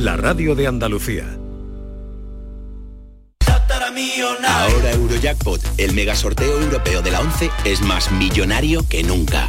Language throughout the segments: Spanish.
la radio de Andalucía. Ahora Eurojackpot, el mega sorteo europeo de la 11, es más millonario que nunca.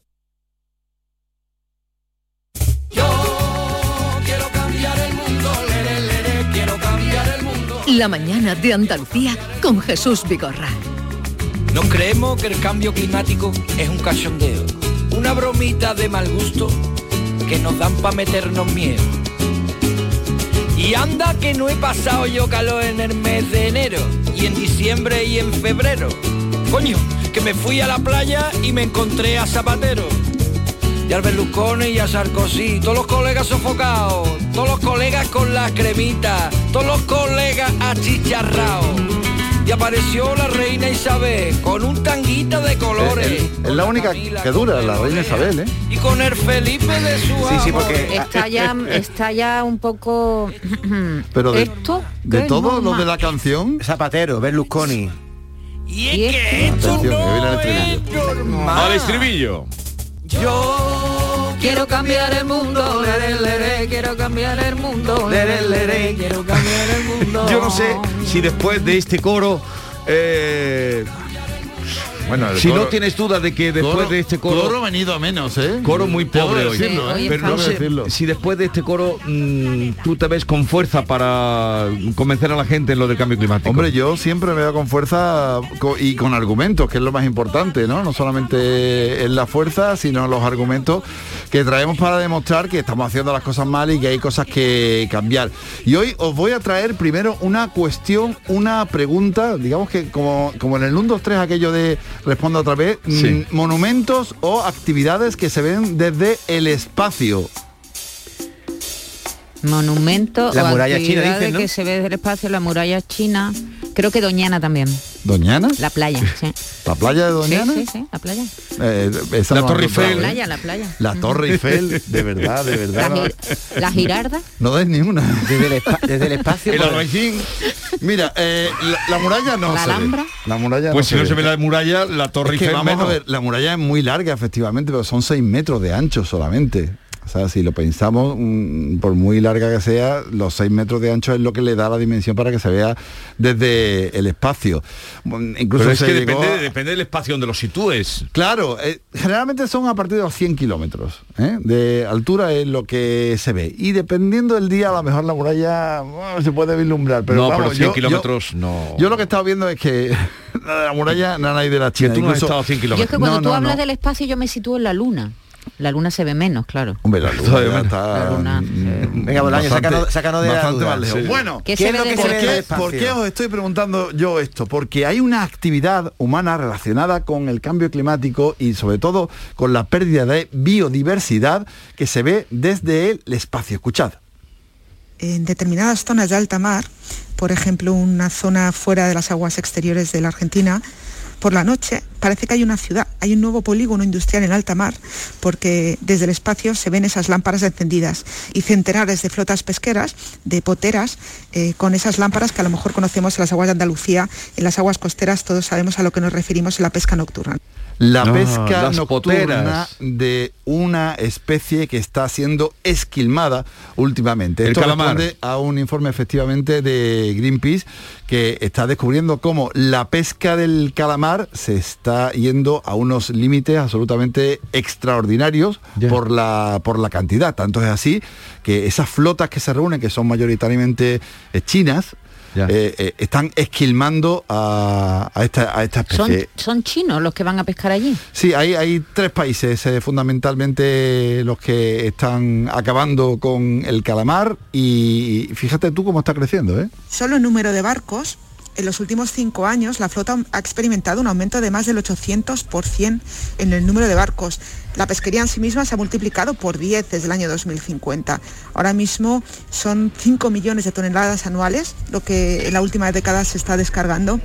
La mañana de Andalucía con Jesús Vigorra. No creemos que el cambio climático es un cachondeo, una bromita de mal gusto que nos dan para meternos miedo. Y anda que no he pasado yo calor en el mes de enero, y en diciembre y en febrero. Coño, que me fui a la playa y me encontré a Zapatero y al Berlusconi y a Sarkozy, todos los colegas sofocados, todos los colegas con la cremita, todos los colegas achicharrados. Y apareció la reina Isabel con un tanguita de colores. Es, la única que dura, la reina Isabel, ¿eh? Y con el Felipe de su Sí, sí, porque está ya, está ya un poco. Pero de, esto de todo lo de la canción. Zapatero, Berlusconi. Y es que esto no es normal. Al estribillo. Yo quiero cambiar el mundo, quiero cambiar el mundo, quiero cambiar el mundo. Yo no sé si después de este coro eh, bueno, si no tienes duda de que después de este coro... Coro venido a menos, ¿eh? Coro muy pobre hoy. Decirlo, ¿eh? Pero no sé si después de este coro mm, tú te ves con fuerza para convencer a la gente en lo del cambio climático. Hombre, yo siempre me veo con fuerza y con argumentos, que es lo más importante, ¿no? No solamente en la fuerza, sino los argumentos que traemos para demostrar que estamos haciendo las cosas mal y que hay cosas que cambiar. Y hoy os voy a traer primero una cuestión, una pregunta, digamos que como, como en el 1, 2, 3 aquello de respondo otra vez, mm, monumentos o actividades que se ven desde el espacio. Monumento la muralla china dicen, que se ve desde el espacio, la muralla china. Creo que Doñana también. ¿Doñana? La playa, sí. ¿La playa de Doñana? Sí, sí, la playa. Eh, la Torre Eiffel. La playa, la playa. La Torre Eiffel, de verdad, de verdad. La, Girarda. No des ni una. Desde el, desde el espacio. El. Mira, eh, la, muralla no la se Alhambra. Ve. La muralla Pues si no se ve la muralla, la Torre es que vamos menos. a ver, la muralla es muy larga, efectivamente, pero son 6 metros de ancho solamente. O sea, si lo pensamos, mm, por muy larga que sea, los 6 metros de ancho es lo que le da la dimensión para que se vea desde el espacio. Incluso Pero es se que depende, a- depende del espacio donde lo sitúes. Claro, eh, generalmente son a partir de los 100 kilómetros ¿eh? de altura es lo que se ve. Y dependiendo del día, a lo mejor la muralla bueno, se puede vislumbrar. Pero no, vamos, pero 100 yo- kilómetros no. Yo, lo que he estado viendo es que la muralla nada hay de la Que China. tú no has Incluso- estado a 100 Yo es que kilómetros. cuando No, tú no, hablas no. del espacio yo me sitúo en la luna. La luna se ve menos, claro. Hombre, la luna ya está, La luna, mm, eh, Venga, Bolaño, sácanos- sácanos de la bastante duda. más lejos. Sí. Bueno, ¿Qué ¿Qué se es ve lo que se ¿Por ve qué, por qué os estoy preguntando yo esto? Porque hay una actividad humana relacionada con el cambio climático y sobre todo con la pérdida de biodiversidad que se ve desde el espacio. Escuchad. en determinadas zonas de alta mar, por ejemplo, una zona fuera de las aguas exteriores de la Argentina, por la noche parece que hay una ciudad, hay un nuevo polígono industrial en alta mar, porque desde el espacio se ven esas lámparas encendidas y centenares de flotas pesqueras, de poteras, eh, con esas lámparas que a lo mejor conocemos en las aguas de Andalucía, en las aguas costeras todos sabemos a lo que nos referimos en la pesca nocturna. La pesca nocturna poteras. de una especie que está siendo esquilmada últimamente. El Esto calamar. responde a un informe efectivamente de Greenpeace que está descubriendo cómo la pesca del calamar se está yendo a unos límites absolutamente extraordinarios por la por la cantidad. Tanto es así que esas flotas que se reúnen, que son mayoritariamente eh, chinas, eh, eh, están esquilmando a, a esta, a esta Son, especie. son chinos los que van a pescar allí. Sí, hay, hay tres países eh, fundamentalmente los que están acabando con el calamar y fíjate tú cómo está creciendo, ¿eh? Solo el número de barcos, en los últimos cinco años la flota ha experimentado un aumento de más del 800% en el número de barcos. La pesquería en sí misma se ha multiplicado por 10 desde el año 2050. Ahora mismo son 5 millones de toneladas anuales, lo que en la última década se está descargando.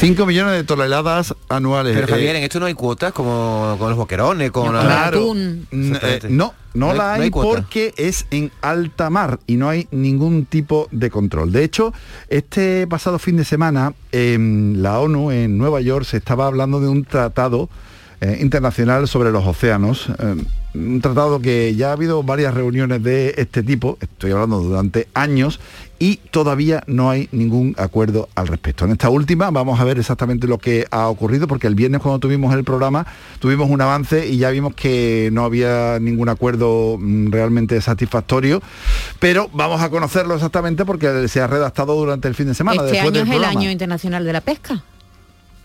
5 millones de toneladas anuales. Pero Javier, Eh, en esto no hay cuotas como con los boquerones, con la- Claro. N- eh, no, no, No hay- la no hay, porque es en alta mar y no hay ningún tipo de control. De hecho, este pasado fin de semana en la ONU en Nueva York se estaba hablando de un tratado eh, internacional sobre los océanos. Un tratado que ya ha habido varias reuniones de este tipo, estoy hablando durante años, y todavía no hay ningún acuerdo al respecto. En esta última vamos a ver exactamente lo que ha ocurrido, porque el viernes cuando tuvimos el programa tuvimos un avance y ya vimos que no había ningún acuerdo mm, realmente satisfactorio, pero vamos a conocerlo exactamente porque se ha redactado durante el fin de semana. este después año del es el año internacional de la pesca.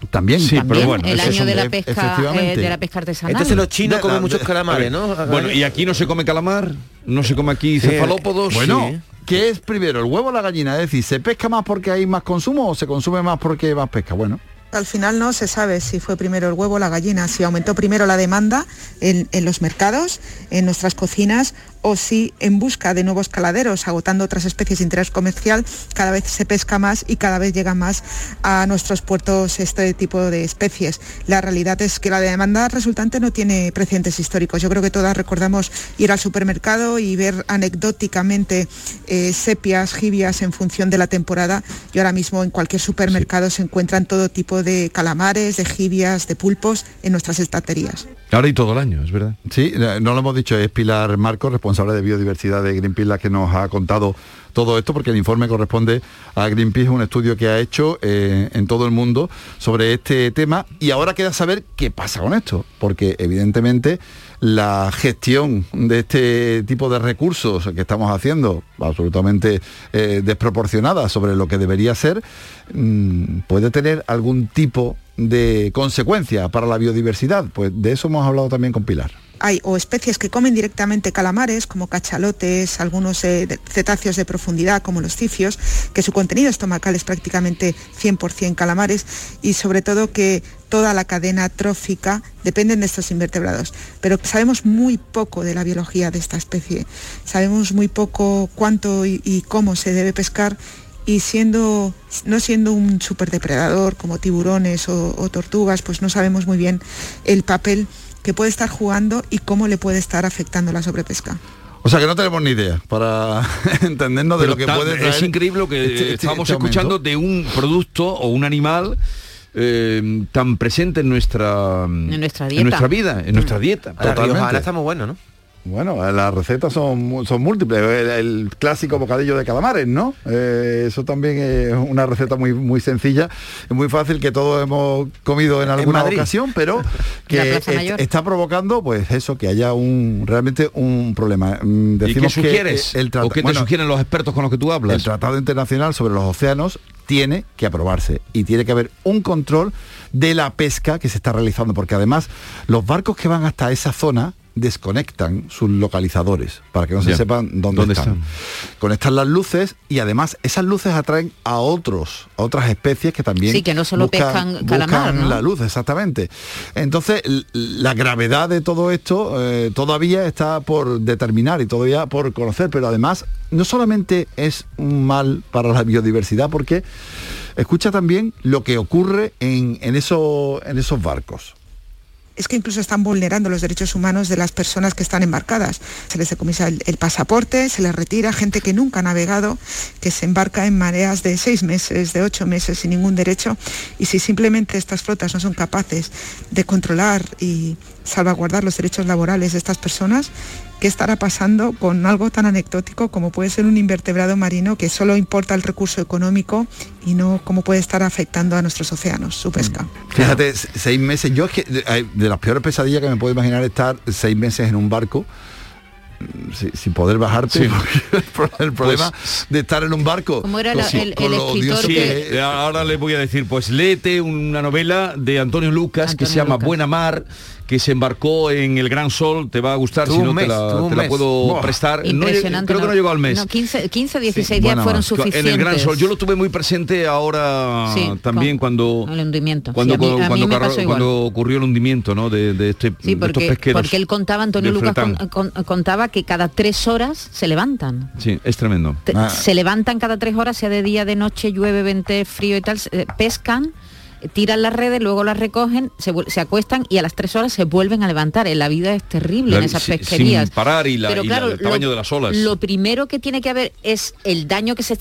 También, Sí, pero bueno, el año de la pesca eh, de la pesca artesanal. Entonces los chinos comen muchos calamares, ¿no? Bueno, y aquí no se come calamar, no se come aquí Sí. cefalópodos. Bueno, Sí. ¿qué es primero, el huevo o la gallina? Es decir, ¿se pesca más porque hay más consumo o se consume más porque hay más pesca? Bueno, Al final no se sabe si fue primero el huevo o la gallina, si aumentó primero la demanda en, en los mercados, en nuestras cocinas, o si en busca de nuevos caladeros, agotando otras especies de interés comercial, cada vez se pesca más y cada vez llega más a nuestros puertos este tipo de especies. La realidad es que la demanda resultante no tiene precedentes históricos. Yo creo que todas recordamos ir al supermercado y ver anecdóticamente eh, sepias, jibias en función de la temporada y ahora mismo en cualquier supermercado se encuentran todo tipo de calamares, de jibias, de pulpos en nuestras estanterías. Ahora y todo el año, es verdad. sí, no lo hemos dicho, es Pilar Marcos, responsable de biodiversidad de Greenpeace, la que nos ha contado todo esto, porque el informe corresponde a Greenpeace, un estudio que ha hecho eh, en todo el mundo sobre este tema. Y ahora queda saber qué pasa con esto, porque evidentemente la gestión de este tipo de recursos que estamos haciendo, absolutamente eh, desproporcionada sobre lo que debería ser, mm, puede tener algún tipo de consecuencia para la biodiversidad. Pues de eso hemos hablado también con Pilar. Hay o especies que comen directamente calamares, como cachalotes, algunos eh, cetáceos de profundidad, como los cifios, que su contenido estomacal es prácticamente 100% calamares, y sobre todo que toda la cadena trófica dependen de estos invertebrados. Pero sabemos muy poco de la biología de esta especie. Sabemos muy poco cuánto y cómo se debe pescar y siendo no siendo un superdepredador como tiburones o, o tortugas, pues no sabemos muy bien el papel que puede estar jugando y cómo le puede estar afectando la sobrepesca. O sea que no tenemos ni idea para entendernos de Pero lo que tan- puede traer es increíble lo que este- este- este aumento. escuchando de un producto o un animal eh, tan presente en nuestra En nuestra en dieta. nuestra vida, en nuestra dieta. La Totalmente. riojana está muy bueno, ¿no? Bueno, las recetas son, son múltiples. El, el clásico bocadillo de calamares, ¿no? Eh, eso también es una receta muy, muy sencilla, muy fácil que todos hemos comido en alguna ocasión, pero que Plaza est- Mayor. está provocando, pues eso, que haya un realmente un problema. Mm, ¿Y qué Decimos que sugieres? el ¿O qué te bueno, sugieren los expertos con los que tú hablas? el Tratado Internacional sobre los Océanos tiene que aprobarse y tiene que haber un control de la pesca que se está realizando, porque además los barcos que van hasta esa zona desconectan sus localizadores para que no se Ya. sepan dónde, ¿Dónde están. están? Conectan las luces y además esas luces atraen a otros, a otras especies que también Sí, que no solo pescan calamar, buscan ¿no? la luz, exactamente. Entonces, la gravedad de todo esto eh, todavía está por determinar y todavía por conocer, pero además no solamente es un mal para la biodiversidad, porque escucha también lo que ocurre en, en, eso- en esos barcos. Es que incluso están vulnerando los derechos humanos de las personas que están embarcadas. Se les decomisa el, el, pasaporte, se les retira gente que nunca ha navegado, que se embarca en mareas de seis meses, de ocho meses, sin ningún derecho. Y si simplemente estas flotas no son capaces de controlar y salvaguardar los derechos laborales de estas personas, ¿qué estará pasando con algo tan anecdótico como puede ser un invertebrado marino que solo importa el recurso económico y no cómo puede estar afectando a nuestros océanos, su pesca? Fíjate, seis meses, yo es que de, de las peores pesadillas que me puedo imaginar estar seis meses en un barco sin, sin poder bajarte. Sí. el problema Pues- de estar en un barco. Como era con- la- el- con el lo escritor odioso Sí, que es. ahora le voy a decir, pues léete una novela de Antonio Lucas que se llama Buena Mar, que se embarcó en el Gran Sol, te va a gustar, si no mes, te la, te la puedo Buah. prestar. No, creo que no llegó al mes. No, 15, 15 16 Sí, días Buena fueron suficientes. En el Gran Sol, yo lo tuve muy presente ahora Sí, también con- cuando El hundimiento. cuando, Sí, a mí- a cuando igual. cuando ocurrió el hundimiento ¿no? de, de este, Sí, de estos porque, pesqueros. porque él contaba, Antonio Lucas con- con- contaba que cada tres horas se levantan. Sí, es tremendo. Te- Se levantan cada tres horas, sea de día, de noche, llueve, vente, frío y tal, eh, pescan, tiran las redes, luego las recogen, se, se acuestan y a las tres horas se vuelven a levantar. Eh, La vida es terrible La- en esas pesquerías. sin parar y la- Pero y la- claro, el tamaño lo, de las olas. Lo primero que tiene que haber es el daño que se,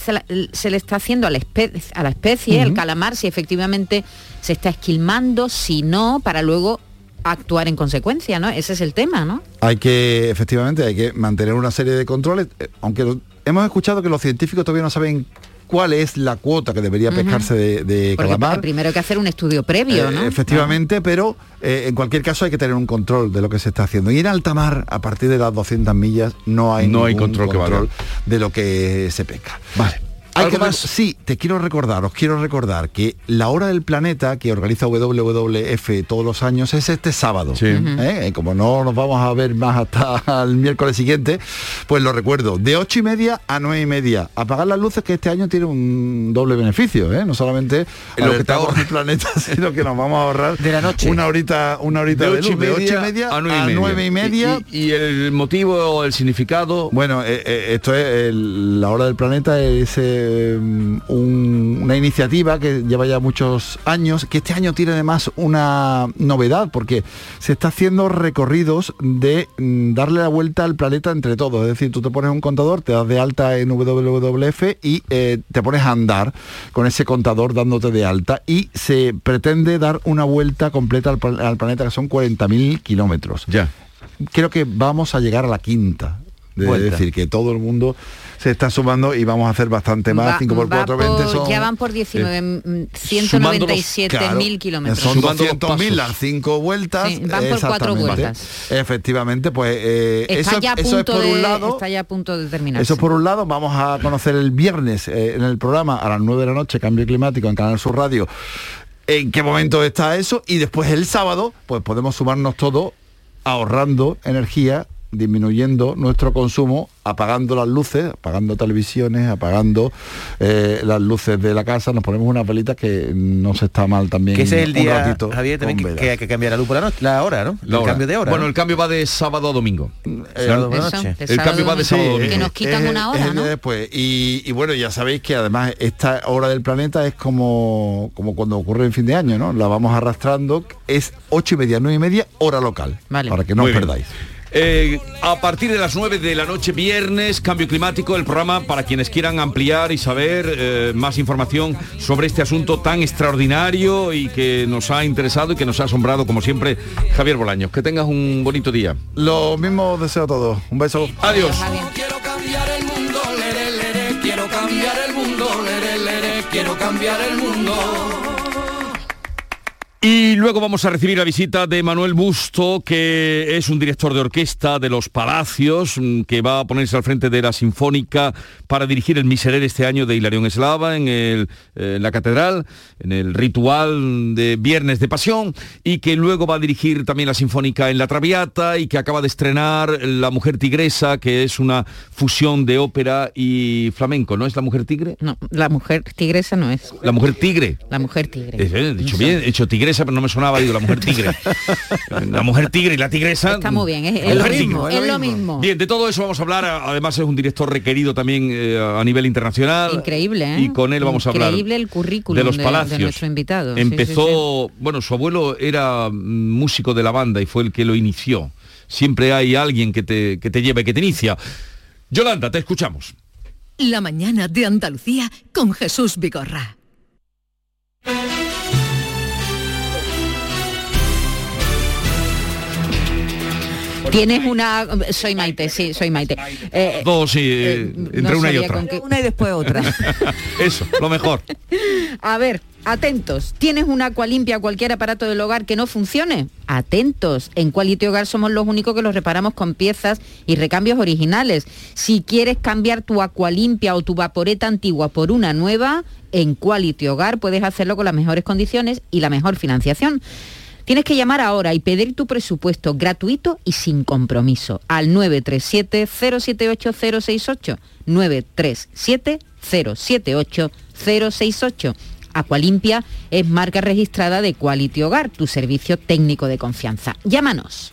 se le está haciendo a la, espe- a la especie, el calamar, si efectivamente se está esquilmando, si no, para luego actuar en consecuencia, ¿no? Ese es el tema, ¿no? Hay que, efectivamente, hay que mantener una serie de controles, eh, aunque lo- hemos escuchado que los científicos todavía no saben cuál es la cuota que debería pescarse de, de calamar. primero hay que hacer un estudio previo, Eh, ¿no? Efectivamente, pero eh, en cualquier caso hay que tener un control de lo que se está haciendo. Y en alta mar, a partir de las 200 millas, no hay, No hay ningún control que de lo que se pesca. Vale. Hay ¿Algo que más? Sí, te quiero recordar, os quiero recordar que la hora del planeta que organiza WWF todos los años es este sábado. ¿eh? Y Como no nos vamos a ver más hasta el miércoles siguiente, pues lo recuerdo, de ocho y media a nueve y media. Apagar las luces que este año tiene un doble beneficio, ¿eh? no solamente Lo que te ahorra. al planeta, sino que nos vamos a ahorrar De la noche. una horita, una horita de, de ocho y luz, de media, ocho y media a nueve y media. y media. Y, y el motivo o el significado Bueno, eh, eh, esto es el- la hora del planeta es eh, un- una iniciativa que lleva ya muchos años, que este año tiene además una novedad porque se está haciendo recorridos de mm, darle la vuelta al planeta entre todos. Es decir, tú te pones un contador, te das de alta en WWF y eh, te pones a andar con ese contador dándote de alta y se pretende dar una vuelta completa al, al planeta que son 40.000 kilómetros ya. creo que vamos a llegar a la quinta. De Vuelta. decir que todo el mundo se está sumando y vamos a hacer bastante más. Va- 5 por va 4, por- 20 son... ya van por 19, mm, 197 Claro, mil kilómetros. Son Sumando los 200.000 pasos. las cinco vueltas. Sí, van por cuatro exactamente. vueltas. Efectivamente, pues eh, Está eso, ya a eso es punto por de, un lado. está ya a punto de terminar. Eso por un lado, vamos a conocer el viernes eh, en el programa a las 9 de la noche, Cambio Climático en Canal Sur Radio, en qué momento está eso y después el sábado, pues podemos sumarnos todos ahorrando energía, disminuyendo nuestro consumo, apagando las luces, apagando televisiones, apagando eh, las luces de la casa, nos ponemos unas velitas que no se está mal también. Que ese es el un día, ratito Javier, también que, hay que cambiar la luz por la noche, la hora, ¿no? La el hora. cambio de hora. Bueno, ¿no? el cambio va de sábado a domingo. Sábado por la Eso, noche. El cambio va de sábado a domingo. Que nos quitan es- una es hora, el día ¿no? después. Y, y bueno, ya sabéis que además esta hora del planeta es como, como cuando ocurre en fin de año, ¿no? La vamos arrastrando, es ocho y media, nueve y media, hora local. Vale. Para que no Muy os bien. Eh, a partir de las 9 de la noche viernes, Cambio Climático, el programa para quienes quieran ampliar y saber eh, más información sobre este asunto tan extraordinario y que nos ha interesado y que nos ha asombrado, como siempre, Javier Bolaños. Que tengas un bonito día. Lo mismo deseo a todos. Un beso. Adiós. Quiero cambiar el mundo, lere, lere, quiero cambiar el mundo, lere, lere, quiero cambiar el mundo. Y luego vamos a recibir la visita de Manuel Busto, que es un director de orquesta de los Palacios, mm, que va a ponerse al frente de la Sinfónica para dirigir el Miserere este año de Hilarión Eslava en, el, eh, en la Catedral, en el ritual de Viernes de Pasión, y que luego va a dirigir también la Sinfónica en La Traviata y que acaba de estrenar La Mujer Tigresa, que es una fusión de ópera y flamenco, ¿no es La Mujer Tigre? No, la mujer tigresa no es. La Mujer Tigre. La mujer tigre. Eh, dicho bien, he dicho tigresa. Tigresa, pero no me sonaba, digo, la mujer tigre. la mujer tigre y la tigresa. Está muy bien, es, lo mismo, tigre. es lo mismo. Bien, de todo eso vamos a hablar. Además es un director requerido también eh, a nivel internacional. Increíble, ¿eh? Y con él vamos a hablar Increíble el currículum de los palacios. de nuestro invitado. Sí, Empezó, sí, bueno, su abuelo era músico de la banda y fue el que lo inició. Siempre hay alguien que te, que te lleva y que te inicia. Yolanda, te escuchamos. La mañana de Andalucía con Jesús Vigorra. Tienes una... Soy Maite, sí, soy Maite. Eh, Dos, sí, eh, entre no una y otra. Una y después otra. Eso, lo mejor. A ver, atentos. ¿Tienes una Aqualimpia o cualquier aparato del hogar que no funcione? Atentos. En Quality Hogar somos los únicos que los reparamos con piezas y recambios originales. Si quieres cambiar tu Aqualimpia o tu vaporeta antigua por una nueva, en Quality Hogar puedes hacerlo con las mejores condiciones y la mejor financiación. Tienes que llamar ahora y pedir tu presupuesto gratuito y sin compromiso al 937-078-068. 937-078-068. Aqualimpia es marca registrada de Quality Hogar, tu servicio técnico de confianza. Llámanos.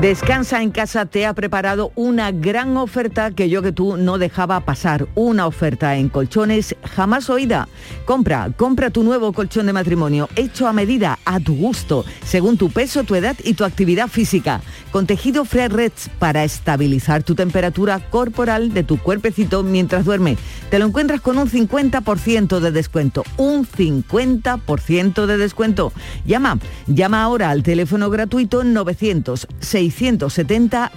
Descansa en casa te ha preparado una gran oferta que yo que tú no dejaba pasar. Una oferta en colchones jamás oída. Compra, compra tu nuevo colchón de matrimonio hecho a medida, a tu gusto, según tu peso, tu edad y tu actividad física. Con tejido Fresh para estabilizar tu temperatura corporal de tu cuerpecito mientras duerme. Te lo encuentras con un 50% de descuento. Un 50% de descuento. Llama, llama ahora al teléfono gratuito 900 670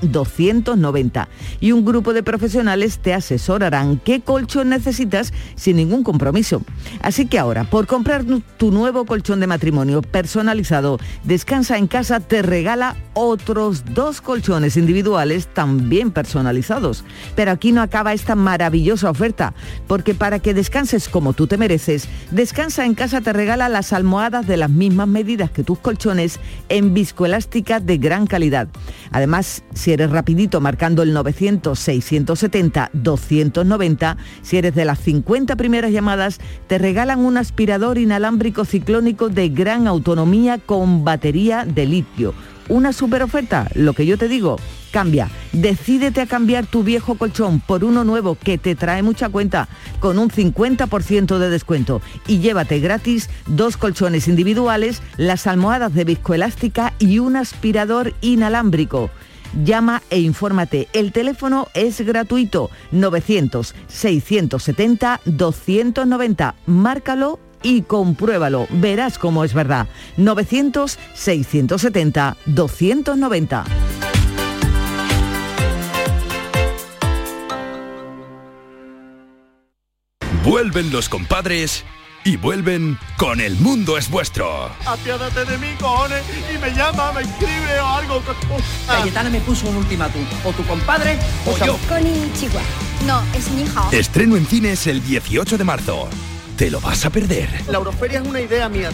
290 y un grupo de profesionales te asesorarán qué colchón necesitas sin ningún compromiso. Así que ahora, por comprar tu nuevo colchón de matrimonio personalizado, Descansa en casa te regala otros dos colchones individuales también personalizados. Pero aquí no acaba esta maravillosa oferta, porque para que descanses como tú te mereces, Descansa en casa te regala las almohadas de las mismas medidas que tus colchones en viscoelástica de gran calidad. Además, si eres rapidito marcando el 900-670-290, si eres de las 50 primeras llamadas, te regalan un aspirador inalámbrico ciclónico de gran autonomía con batería de litio. Una super oferta, lo que yo te digo, cambia. Decídete a cambiar tu viejo colchón por uno nuevo que te trae mucha cuenta con un 50% de descuento y llévate gratis dos colchones individuales, las almohadas de viscoelástica y un aspirador inalámbrico. Llama e infórmate. El teléfono es gratuito 900-670-290. Márcalo y compruébalo. Verás cómo es verdad. 900-670-290. Vuelven los compadres y vuelven con El Mundo es Vuestro. Apiádate de mí, cojones, y me llama, me escribe o algo. Cayetana me puso un ultimátum. O tu compadre o yo. Konnichiwa. No, es ni hao. Estreno en cines el 18 de marzo. Te lo vas a perder. La Euroferia es una idea mía.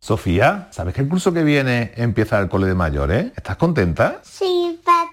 Sofía, ¿sabes que el curso que viene empieza el cole de mayores? ¿eh? ¿Estás contenta? Sí, papá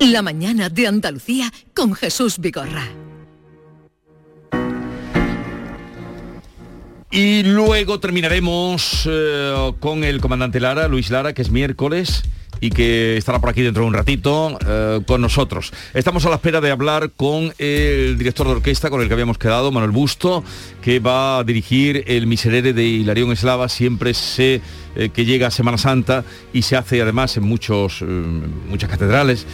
La mañana de Andalucía con Jesús Vigorra. Y luego terminaremos eh, con el comandante Lara, Luis Lara, que es miércoles y que estará por aquí dentro de un ratito eh, con nosotros. Estamos a la espera de hablar con el director de orquesta con el que habíamos quedado, Manuel Busto, que va a dirigir el Miserere de Hilarión Eslava. Siempre sé eh, que llega Semana Santa y se hace además en muchos, muchas catedrales.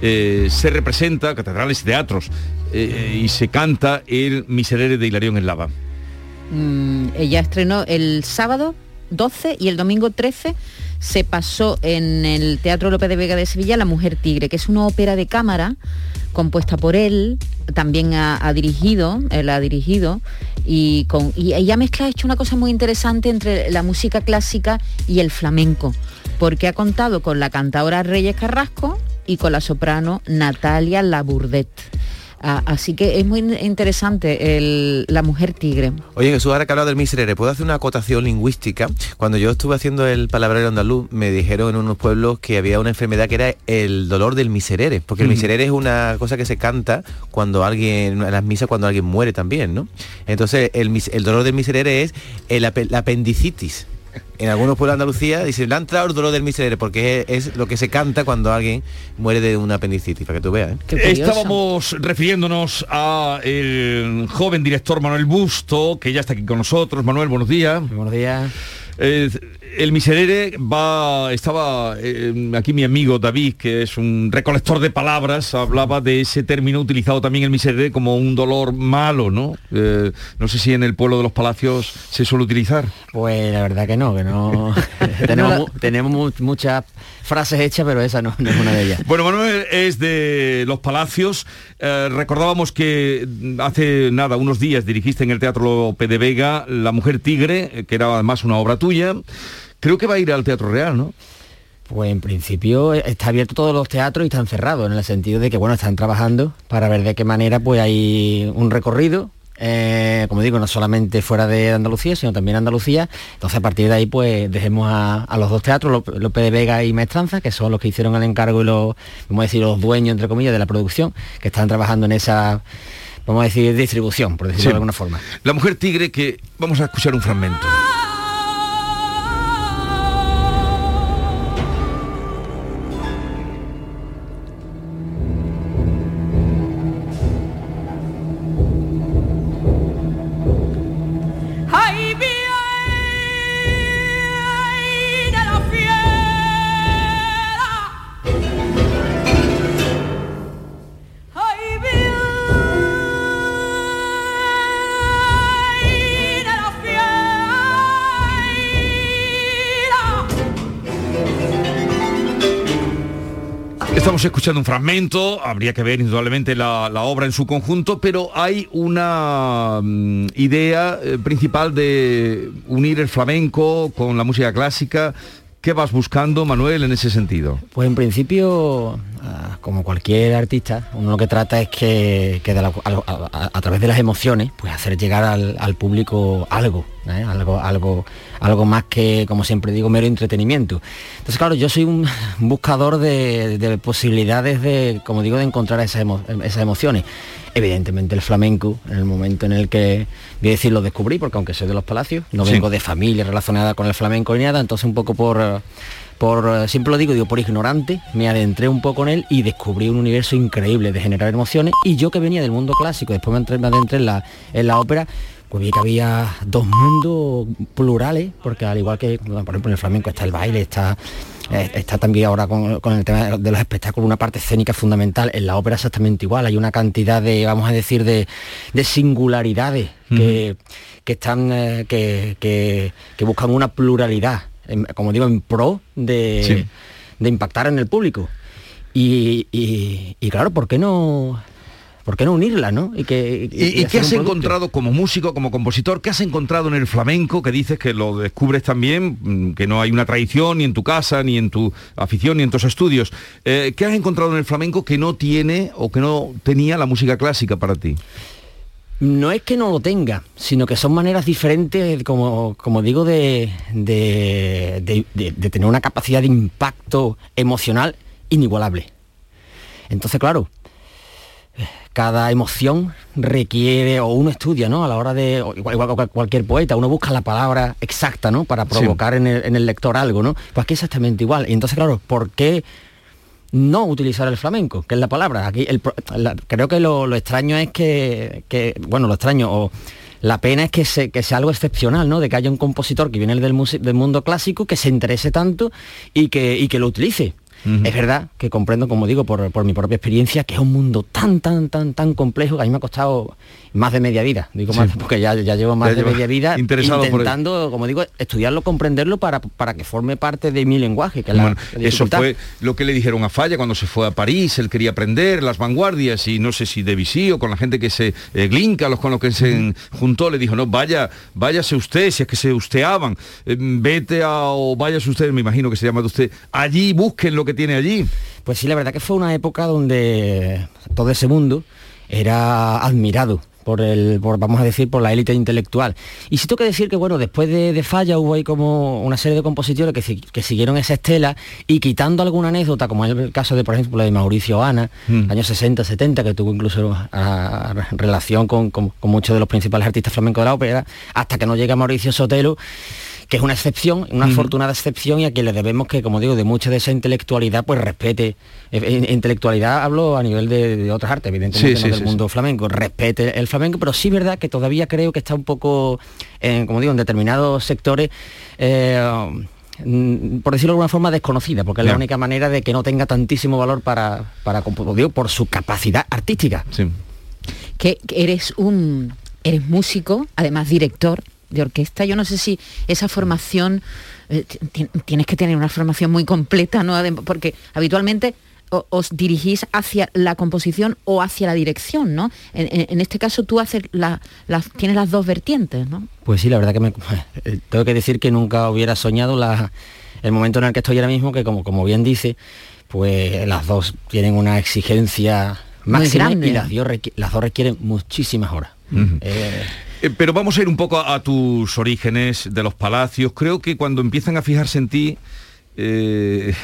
Se representa, catedrales y teatros, y se canta el Miserere de Hilarión Eslava. Mm, ella estrenó el sábado 12 y el domingo 13 se pasó en el Teatro López de Vega de Sevilla La Mujer Tigre, que es una ópera de cámara compuesta por él, también ha, dirigido, él ha dirigido, y, con, y ella mezcla, ha hecho una cosa muy interesante entre la música clásica y el flamenco, porque ha contado con la cantadora Reyes Carrasco y con la soprano Natalia Labourdet. Ah, así que es muy interesante el, la mujer tigre. Oye, Jesús, ahora que hablado del miserere, ¿puedo hacer una acotación lingüística? Cuando yo estuve haciendo el palabrero andaluz, me dijeron en unos pueblos que había una enfermedad que era el dolor del miserere, porque el miserere es una cosa que se canta cuando alguien, en las misas cuando alguien muere también, ¿no? Entonces, el, el dolor del miserere es el, la apendicitis en algunos pueblos de Andalucía dicen, le ha entrado el dolor del miserere, porque es, lo que se canta cuando alguien muere de una apendicitis, para que tú veas. ¿eh? Estábamos refiriéndonos a el joven director Manuel Busto, que ya está aquí con nosotros. Manuel, buenos días. Buenos días. Eh, el miserere va, estaba eh, aquí mi amigo David, que es un recolector de palabras, hablaba de ese término utilizado también el miserere como un dolor malo, ¿no? Eh, no sé si en el pueblo de los palacios se suele utilizar. Pues la verdad que no, que no. tenemos, tenemos muchas frases hechas, pero esa no, es una de ellas. Bueno, Manuel es de Los Palacios. recordábamos que hace nada, unos días, dirigiste en el Teatro Lope de Vega La Mujer Tigre, que era además una obra tuya. Creo que va a ir al Teatro Real, ¿no? Pues en principio está abierto todos los teatros y están cerrados, en el sentido de que bueno, están trabajando para ver de qué manera pues hay un recorrido, eh, como digo, no solamente fuera de Andalucía, sino también Andalucía. Entonces a partir de ahí pues dejemos a, los dos teatros, López de Vega y Maestranza, que son los que hicieron el encargo y los, vamos a decir, los dueños, entre comillas, de la producción, que están trabajando en esa vamos a decir, distribución, por decirlo de alguna forma. La mujer tigre que vamos a escuchar un fragmento. Escuchando un fragmento, habría que ver indudablemente la, obra en su conjunto, pero hay una mm, idea eh, principal de unir el flamenco con la música clásica. ¿Qué vas buscando, Manuel, en ese sentido? Pues en principio, como cualquier artista, uno lo que trata es que, que de la- a, a- a través de las emociones, pues hacer llegar al, al público algo, ¿eh? algo, algo, algo más que, como siempre digo, mero entretenimiento. Entonces, claro, yo soy un buscador de, de posibilidades de, como digo, de encontrar esas, emo- esas emociones. Evidentemente el flamenco, en el momento en el que, voy a decir, lo descubrí, porque aunque soy de los palacios, no Sí. vengo de familia relacionada con el flamenco ni nada, entonces un poco por, por eh, siempre lo digo, digo, por ignorante, me adentré un poco en él y descubrí un universo increíble de generar emociones. Y yo que venía del mundo clásico, después me, entré- me adentré en la, en la ópera, pues vi que había dos mundos plurales, porque al igual que, por ejemplo, en el flamenco está el baile, está, eh, está también ahora con, con el tema de los espectáculos una parte escénica fundamental, en la ópera exactamente igual, hay una cantidad de, vamos a decir, de, de singularidades que, que están, eh, que, que- que buscan una pluralidad, en- como digo, en pro de, Sí. de impactar en el público. Y, y- y claro, ¿por qué no? ¿Por qué no unirla, no? Y, que, ¿Y, y qué has encontrado como músico, como compositor? ¿Qué has encontrado en el flamenco que dices que lo descubres también, mm, que no hay una tradición ni en tu casa, ni en tu afición, ni en tus estudios? Eh, ¿Qué has encontrado en el flamenco que no tiene o que no tenía la música clásica para ti? No es que no lo tenga, sino que son maneras diferentes, como, como digo, de, de- de- de- de tener una capacidad de impacto emocional inigualable. Entonces, claro, cada emoción requiere, o uno estudia, ¿no? A la hora de, igual, igual que cualquier poeta, uno busca la palabra exacta, ¿no? Para provocar en, el, en el lector algo, ¿no? Pues aquí exactamente igual. Y entonces, claro, ¿por qué no utilizar el flamenco, que es la palabra. Aquí el la- creo que lo, lo extraño es que, que- bueno, lo extraño o la pena es que, se- que sea algo excepcional, ¿no? De que haya un compositor que viene del, del mundo clásico, que se interese tanto y que, y que lo utilice. Es verdad que comprendo, como digo, por, por mi propia experiencia, que es un mundo tan, tan, tan, tan complejo que a mí me ha costado más de media vida. Digo Sí. más porque ya, ya llevo más Ya de media vida interesado intentando, como digo, estudiarlo, comprenderlo para, para que forme parte de mi lenguaje. Que es la- Bueno, eso fue lo que le dijeron a Falla cuando se fue a París, él quería aprender las vanguardias y no sé si Debussy o con la gente que se eh, Glinka, los con los que se juntó, le dijo, no, vaya, váyase usted, si es que se usteaban, eh, vete a, o váyase usted, me imagino que se llama de usted, allí, busquen lo que tiene allí. Pues sí, la verdad que fue una época donde todo ese mundo era admirado por el, por, vamos a decir, por la élite intelectual. Y sí tengo que decir que, bueno, después de, de Falla hubo ahí como una serie de compositores que, que siguieron esa estela y quitando alguna anécdota, como es el caso de, por ejemplo, de Mauricio Ana, Mm. años 60, 70, que tuvo incluso a- a- relación con, con- con muchos de los principales artistas flamencos de la ópera, hasta que no llega Mauricio Sotelo, que es una excepción, una afortunada excepción y a quien le debemos que, como digo, de mucha de esa intelectualidad, pues respete. Eh, eh, intelectualidad hablo a nivel de, de otras artes, evidentemente Sí, no sí, del sí, mundo flamenco, respete el flamenco, pero sí verdad que todavía creo que está un poco, en, como digo, en determinados sectores. eh, mm, por decirlo de alguna forma desconocida, porque es la única manera de que no tenga tantísimo valor para, para como digo, por su capacidad artística. que que eres un eres músico, además director de orquesta. Yo no sé si esa formación eh, ti- tienes que tener una formación muy completa, ¿no? Porque habitualmente os dirigís hacia la composición o hacia la dirección, ¿no? En, este caso tú haces la, las- tienes las dos vertientes, ¿no? Pues sí, la verdad que me, eh, tengo que decir que nunca hubiera soñado la- el momento en el que estoy ahora mismo, que como, como bien dice, pues las dos tienen una exigencia Muy máxima y las, dos requi- las dos requieren muchísimas horas. Eh, Eh, pero vamos a ir un poco a, a tus orígenes de los palacios. Creo que cuando empiezan a fijarse en ti, eh,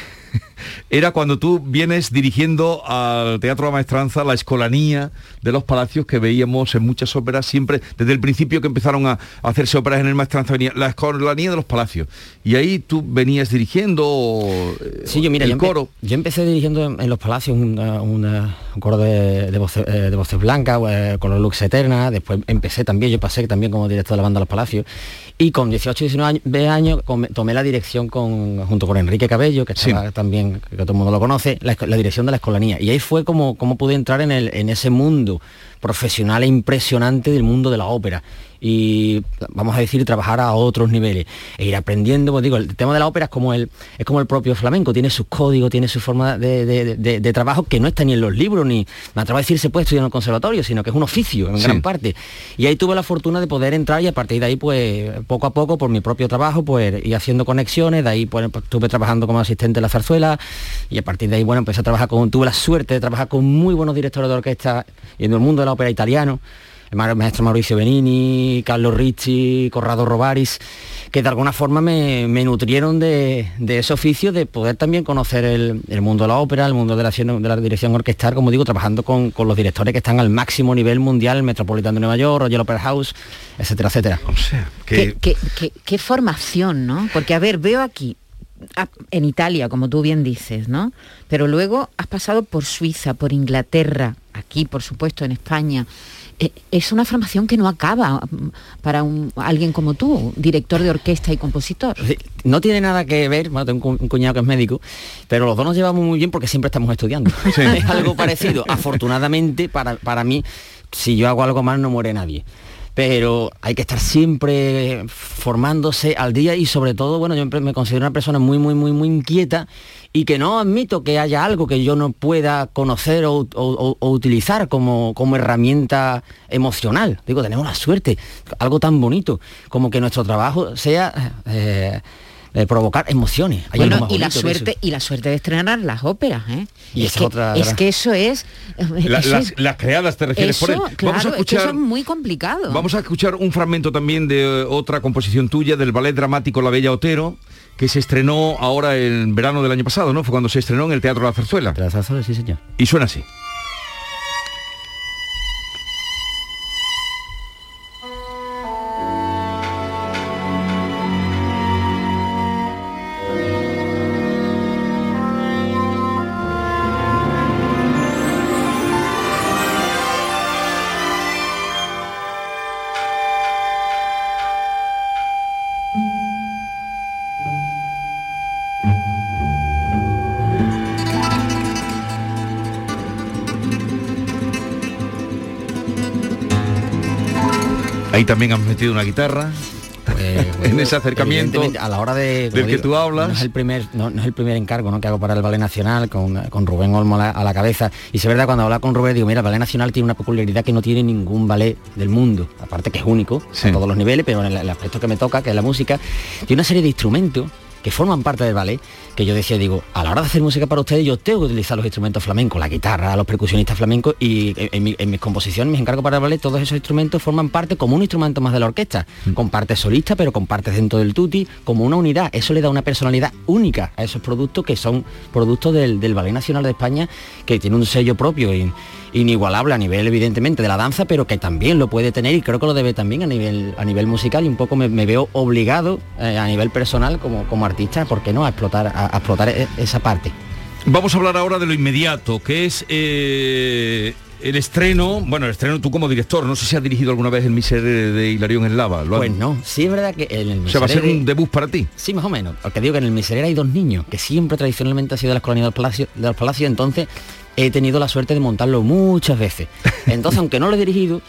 era cuando tú vienes dirigiendo al Teatro de la Maestranza la escolanía de los palacios que veíamos en muchas óperas siempre, desde el principio que empezaron a, a hacerse óperas en el Maestranza, venía la escolanía de los palacios. Y ahí tú venías dirigiendo eh, Sí, yo mira, el yo, coro. yo empecé dirigiendo en, en los palacios una- una- un coro de, eh, de voces blancas, eh, con los Lux Eterna, después empecé también, yo pasé también como director de la banda Los Palacios, y con 18 19 años, tomé la dirección con, junto con Enrique Cabello, que estaba también, que todo el mundo lo conoce, la, la dirección de la escolanía. Y ahí fue como, como pude entrar en, el, en ese mundo profesional e impresionante del mundo de la ópera y vamos a decir trabajar a otros niveles e ir aprendiendo pues digo el tema de la ópera es como el es como el propio flamenco tiene sus códigos tiene su forma de, de- de- de trabajo que no está ni en los libros ni me atrevo a decir se puede estudiar en el conservatorio sino que es un oficio en Sí. gran parte y ahí tuve la fortuna de poder entrar y a partir de ahí pues poco a poco por mi propio trabajo pues ir haciendo conexiones de ahí pues estuve trabajando como asistente de la zarzuela y a partir de ahí bueno empecé a trabajar con tuve la suerte de trabajar con muy buenos directores de orquesta y en el mundo de la ópera italiano el ma- maestro Mauricio Benini, Carlos Ricci, Corrado Robaris, que de alguna forma me, me nutrieron de, de ese oficio de poder también conocer el, el mundo de la ópera, el mundo de la, acción- de la dirección orquestal, como digo, trabajando con, con los directores que están al máximo nivel mundial, el Metropolitano de Nueva York, Royal Opera House, etcétera, etcétera. ¿Qué, qué- qué- qué formación, ¿no? Porque, a ver, veo aquí, a- en Italia, como tú bien dices, ¿no? Pero luego has pasado por Suiza, por Inglaterra, aquí, por supuesto, en España. Eh, Es una formación que no acaba mm, para un- alguien como tú, director de orquesta y compositor. No tiene nada que ver, bueno, tengo un cuñado que es médico, pero los dos nos llevamos muy bien porque siempre estamos estudiando. es algo parecido. Afortunadamente, para, para mí, si yo hago algo mal no muere nadie. Pero hay que estar siempre formándose al día y sobre todo, bueno, yo me considero una persona muy, muy, muy, muy inquieta y que no admito que haya algo que yo no pueda conocer o, o- o- o utilizar como, como herramienta emocional. Digo, tenemos la suerte, algo tan bonito, como que nuestro trabajo sea eh, eh, provocar emociones. Hay Bueno, y la eso. suerte y la suerte de estrenar las óperas, ¿eh? Y es, que, otra es que eso es La- eso las, es- las creadas te refieres por él. eso, claro, Vamos a es que escuchar eso es muy complicado. Vamos a escuchar un fragmento también de otra composición tuya del ballet dramático La Bella Otero, que se estrenó ahora en verano del año pasado, ¿no? Fue cuando se estrenó en el Teatro La Zarzuela. La zarzuela, sí, señor. Y suena así. Ahí también has metido una guitarra. en ese acercamiento a la hora de que tú hablas. no es el primer no, no es el primer encargo ¿no? que hago para el ballet nacional con, con Rubén Olmo a la, a la cabeza y es verdad cuando habla con Rubén digo mira el ballet nacional tiene una peculiaridad que no tiene ningún ballet del mundo aparte que es único a todos los niveles pero en el, el aspecto que me toca que es la música tiene una serie de instrumentos que forman parte del ballet, que yo decía, digo, a la hora de hacer música para ustedes yo tengo que utilizar los instrumentos flamencos, la guitarra, los percusionistas flamencos y en, en mi- en mis composiciones, mis encargos para el ballet, todos esos instrumentos forman parte como un instrumento más de la orquesta, con partes solistas, pero con partes dentro del tutti, como una unidad. Eso le da una personalidad única a esos productos que son productos del, del Ballet Nacional de España, que tiene un sello propio y inigualable a nivel evidentemente de la danza, pero que también lo puede tener y creo que lo debe también a nivel, a nivel musical y un poco me, veo obligado eh, a nivel personal como, como artista, ¿por qué no?, a explotar, a explotar e- esa parte. Vamos a hablar ahora de lo inmediato, que es eh, el estreno, bueno, el estreno tú como director, no sé si has dirigido alguna vez el Miserere de Hilarión Eslava. ¿lo has- Pues no, sí es verdad que en el O sea, va a ser Miserere- un debut para ti. Sí, más o menos. Porque digo que en el Miserere hay dos niños, que siempre tradicionalmente ha sido de las colonias del palacio, de los palacios, entonces he tenido la suerte de montarlo muchas veces. Entonces, aunque no lo he dirigido,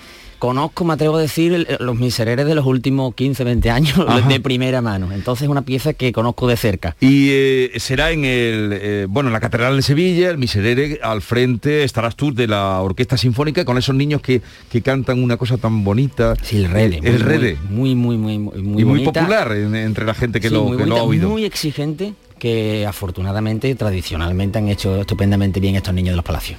conozco, me atrevo a decir, el- los misereres de los últimos 15, 20 años Ajá. de primera mano. Entonces es una pieza que conozco de cerca. Y eh, será en el, eh, bueno, en la Catedral de Sevilla, el Miserere, al frente estarás tú de la Orquesta Sinfónica con esos niños que, que cantan una cosa tan bonita. Sí, el Rede. El muy, Rede. Muy, muy, muy, muy, muy y muy bonita. popular en- entre la gente que, Sí, lo, ha oído. Muy exigente, que afortunadamente, tradicionalmente han hecho estupendamente bien estos niños de los palacios.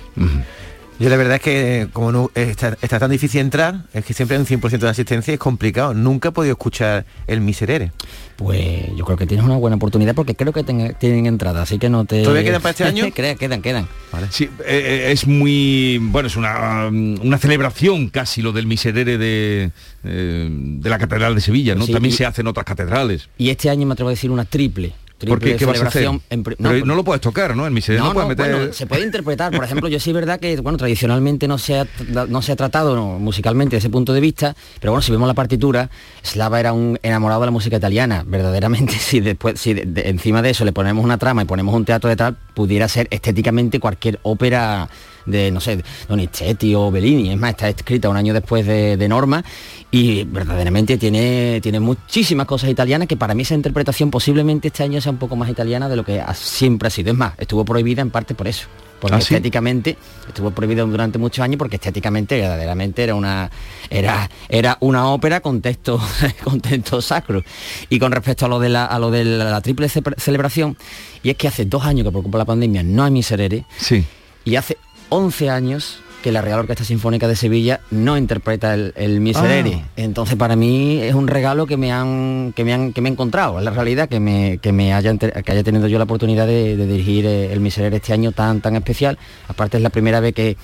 Yo la verdad es que como no está, está tan difícil entrar, es que siempre hay un 100% de asistencia y es complicado. Nunca he podido escuchar el Miserere. Pues yo creo que tienes una buena oportunidad porque creo que ten- tienen entrada, así que no te... ¿Todavía quedan para este año? Quedan, quedan, quedan. Sí, eh, eh, es muy, bueno, es una, um, una celebración casi lo del Miserere de, eh, de la Catedral de Sevilla, ¿no? Sí, También y- se hace en otras catedrales. Y este año me atrevo a decir una triple. Triple ¿Por qué? ¿Qué vas a hacer? celebración en Pero no, por- lo puedes tocar, ¿no? El Miserere no, no, puedes no, meter... bueno, se puede interpretar. Por ejemplo, yo sí es verdad que, bueno, tradicionalmente no se ha, no se ha tratado no, musicalmente desde ese punto de vista, pero bueno, si vemos la partitura, Slava era un enamorado de la música italiana. Verdaderamente, si después, si de- de- encima de eso le ponemos una trama y ponemos un teatro detrás, pudiera ser estéticamente cualquier ópera de, no sé, Donizetti o Bellini. Es más, está escrita un año después de, de Norma y verdaderamente tiene, tiene muchísimas cosas italianas que para mí esa interpretación posiblemente este año sea un poco más italiana de lo que siempre ha sido. Es más, estuvo prohibida en parte por eso. Porque ¿Ah, sí? estéticamente estuvo prohibido durante muchos años porque estéticamente verdaderamente era una era era una ópera con texto con texto sacro y con respecto a lo de la a lo de la, la triple ce- celebración y es que hace dos años que de la pandemia no hay miserere sí y hace 11 años que la Real Orquesta Sinfónica de Sevilla no interpreta el, el Miserere. Ah. Entonces para mí es un regalo que me han que me han que me he encontrado, es la realidad que me que me haya que haya tenido yo la oportunidad de, de dirigir eh, el Miserere este año tan tan especial. Aparte es la primera vez que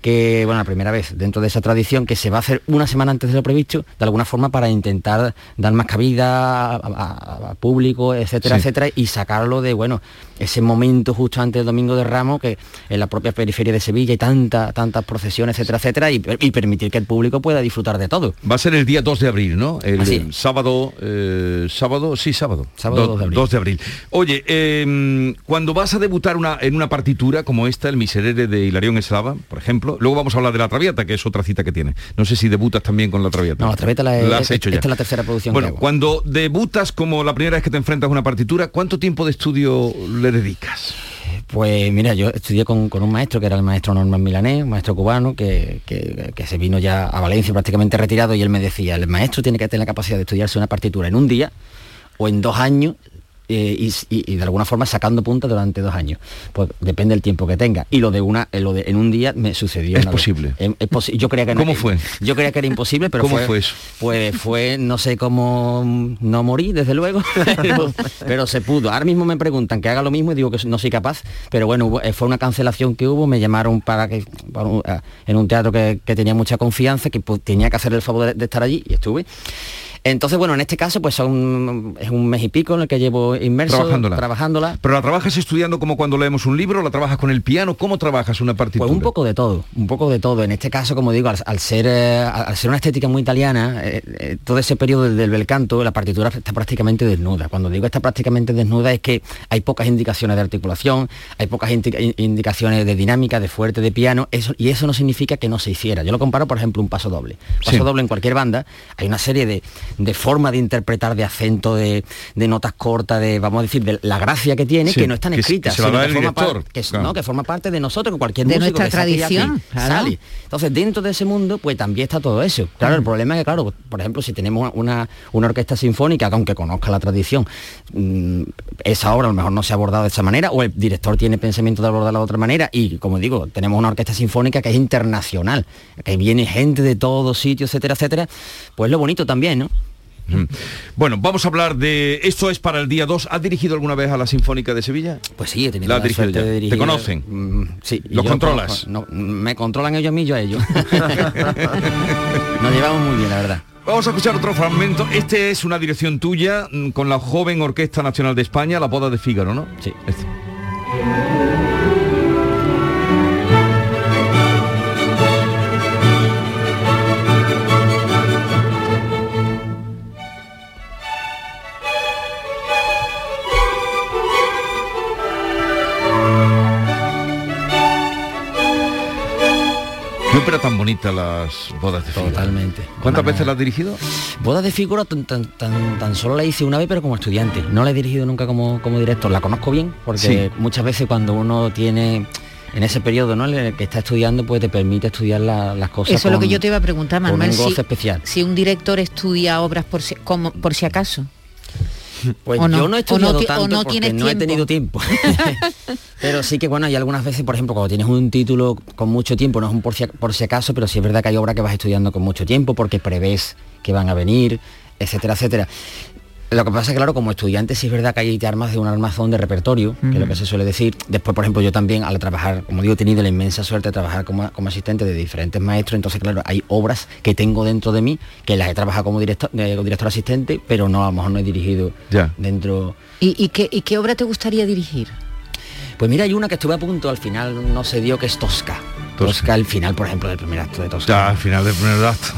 que, bueno, la primera vez dentro de esa tradición que se va a hacer una semana antes de lo previsto, de alguna forma para intentar dar más cabida a, a- a público, etcétera, Sí. etcétera, y sacarlo de, bueno, ese momento justo antes del Domingo de Ramos, que en la propia periferia de Sevilla hay tanta, tantas procesiones, etcétera, etcétera, y, y permitir que el público pueda disfrutar de todo. Va a ser el día 2 de abril, ¿no? El Así eh, sábado, eh, sábado, sí, sábado. Sábado Do- 2 de abril. 2 de abril. Oye, eh, cuando vas a debutar una, en una partitura como esta, el Miserere de Hilarión Eslava, por ejemplo, luego vamos a hablar de la Traviata, que es otra cita que tiene. No sé si debutas también con la Traviata. No, la Traviata la he- has hecho ya. esta es la tercera producción Bueno, que hago. cuando debutas como la primera vez que te enfrentas a una partitura, ¿cuánto tiempo de estudio le dedicas? Pues mira, yo estudié con, con un maestro que era el maestro Norman Milanés, un maestro cubano que, que- que se vino ya a Valencia prácticamente retirado y él me decía, el maestro tiene que tener la capacidad de estudiarse una partitura en un día o en dos años eh, y, de alguna forma sacando punta durante dos años. Pues depende del tiempo que tenga. Y lo de una, eh, lo de en un día me sucedió. Es posible. Em- es posi- yo creía que no- ¿Cómo fue? Yo creía que era imposible, pero ¿Cómo fue, fue eso? Pues fue, no sé cómo no morí, desde luego, pero, pero se pudo. Ahora mismo me preguntan que haga lo mismo y digo que no soy capaz, pero bueno, hubo- eh, fue una cancelación que hubo, me llamaron para que para un- a- en un teatro que, que tenía mucha confianza, que pues, tenía que hacer el favor de, de estar allí y estuve. Entonces, bueno, en este caso, pues son, es un mes y pico en el que llevo inmerso Trabajándola. trabajándola. ¿Pero la trabajas estudiando como cuando leemos un libro? ¿La trabajas con el piano? ¿Cómo trabajas una partitura? Pues un poco de todo, un poco de todo. En este caso, como digo, al, al ser, eh, al ser una estética muy italiana, eh, eh, todo ese periodo del, del bel canto, la partitura está prácticamente desnuda. Cuando digo está prácticamente desnuda es que hay pocas indicaciones de articulación, hay pocas indi- in- indicaciones de dinámica, de fuerte, de piano, eso, y eso no significa que no se hiciera. Yo lo comparo, por ejemplo, un paso doble. Paso Sí. doble en cualquier banda, hay una serie de, de formas de interpretar, de acento, de, de notas cortas, de, vamos a decir, de la gracia que tiene, Sí, que no están escritas, que sino que forma par- director, que, es- claro. no, que forma parte de nosotros, que cualquier De músico nuestra que aquí tradición, claro. sale. Entonces, dentro de ese mundo, pues también está todo eso. Claro, el problema es que, claro, por ejemplo, si tenemos una, una orquesta sinfónica, que aunque conozca la tradición, mm, esa obra a lo mejor no se ha abordado de esa manera, o el director tiene pensamiento de abordarla de otra manera, y como digo, tenemos una orquesta sinfónica que es internacional, que viene gente de todos sitios, etcétera, etcétera, pues lo bonito también, ¿no? Mm. Bueno, vamos a hablar de... Esto es para el día 2. ¿Has dirigido alguna vez a la Sinfónica de Sevilla? Pues sí, he tenido La la dirigido suerte ya. de dirigir. ¿Te conocen? Mm, sí. ¿Los controlas? no, me controlan ellos a mí, yo a ellos. Nos llevamos muy bien, la verdad. Vamos a escuchar otro fragmento. Este es una dirección tuya mm, con la joven Orquesta Nacional de España, La Boda de Fígaro, ¿no? Sí. Este. Ópera tan bonita las bodas de Fígaro. Totalmente. ¿Cuántas veces la has dirigido? Boda de figura tan, tan, tan, tan solo la hice una vez, pero como estudiante. No la he dirigido nunca como, como director. La conozco bien, porque Sí. muchas veces cuando uno tiene en ese periodo ¿no? en el que está estudiando, pues te permite estudiar la- las cosas. Eso es lo que yo te iba a preguntar, Manuel. un goce Si, especial. si un director estudia obras por si, como, por si acaso. Pues ¿O no? yo no he ¿O estudiado no ti- o tanto no porque no he tenido tiempo. pero sí que bueno, hay algunas veces, por ejemplo, cuando tienes un título con mucho tiempo, no es un por si, por si acaso, pero sí es verdad que hay obras que vas estudiando con mucho tiempo porque prevés que van a venir, etcétera, etcétera. Lo que pasa es que, claro, como estudiante sí es verdad que hay armas de un armazón de repertorio, que es lo que se suele decir. Después, por ejemplo, yo también al trabajar, como digo, he tenido la inmensa suerte de trabajar como, como asistente de diferentes maestros, entonces, claro, hay obras que tengo dentro de mí, que las he trabajado como director, eh, como director asistente, pero no, a lo mejor no he dirigido Ya. dentro... ¿Y, y qué, ¿Y qué obra te gustaría dirigir? Pues mira, hay una que estuve a punto, al final no se dio, que es Tosca. Tosca al final, por ejemplo, del primer acto de Tosca. Ya, al final del primer acto.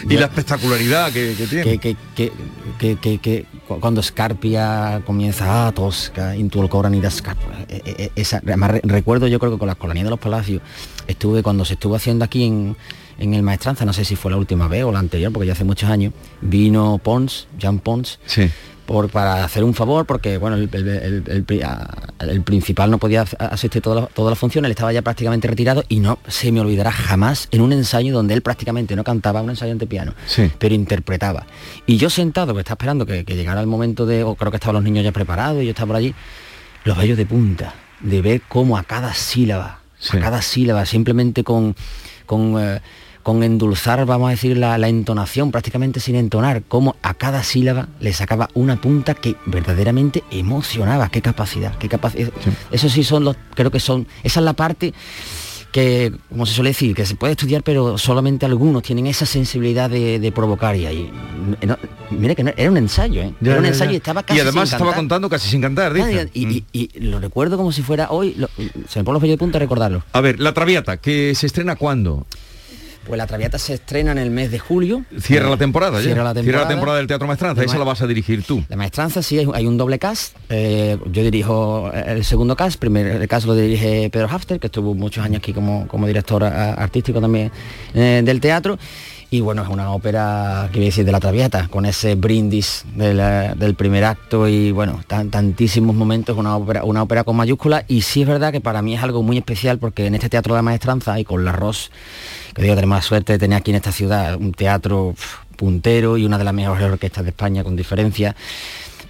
y la espectacularidad que, que tiene. que, que, que, que, que- que cu- cuando Scarpia comienza a Tosca, Into el Coran y da Scarpa, eh, eh, esa, además re- recuerdo yo creo que con la escolanía de los palacios estuve cuando se estuvo haciendo aquí en, en el Maestranza, no sé si fue la última vez o la anterior, porque ya hace muchos años, vino Pons, Jean Pons, Sí. Por, para hacer un favor, porque bueno, el, el- principal no podía as- asistir todas las funciones, él estaba ya prácticamente retirado y no se me olvidará jamás en un ensayo donde él prácticamente no cantaba, un ensayo ante piano, Sí. pero interpretaba. Y yo sentado, que estaba esperando que, que llegara el momento de, o creo que estaban los niños ya preparados y yo estaba por allí, los vellos de punta, de ver cómo a cada sílaba, a cada sílaba, simplemente con, con, eh, con endulzar, vamos a decir, la, la entonación, prácticamente sin entonar, cómo a cada sílaba le sacaba una punta que verdaderamente emocionaba. Qué capacidad, qué capacidad. Eso sí son los, creo que son, esa es la parte que, como se suele decir, que se puede estudiar, pero solamente algunos tienen esa sensibilidad de, de provocar y ahí. no- mire que no- era un ensayo, ¿eh? Ya, era un ya, ensayo ya. y estaba casi Y además sin estaba cantar. contando casi sin cantar, dice. y, y- y lo recuerdo como si fuera hoy, lo- se me ponen los vellos de punta a recordarlo. A ver, La Traviata, que se estrena cuándo? Pues la Traviata se estrena en el mes de julio. Cierra Eh, la temporada ya. Cierra la temporada. del Teatro Maestranza, esa la vas a dirigir tú. La maestranza sí, hay, un doble cast. eh, yo dirijo el segundo cast. Primer el cast lo dirige Pedro Hafter, que estuvo muchos años aquí como, como director a- artístico también eh, del teatro. Y bueno, es una ópera, que voy a decir, de la Traviata, con ese brindis de la- del primer acto y bueno, tan- tantísimos momentos, una ópera, una ópera con mayúscula. Y sí es verdad que para mí es algo muy especial porque en este teatro de la maestranza y con la ROS, que digo, tenemos la suerte de tener aquí en esta ciudad un teatro puntero y una de las mejores orquestas de España con diferencia.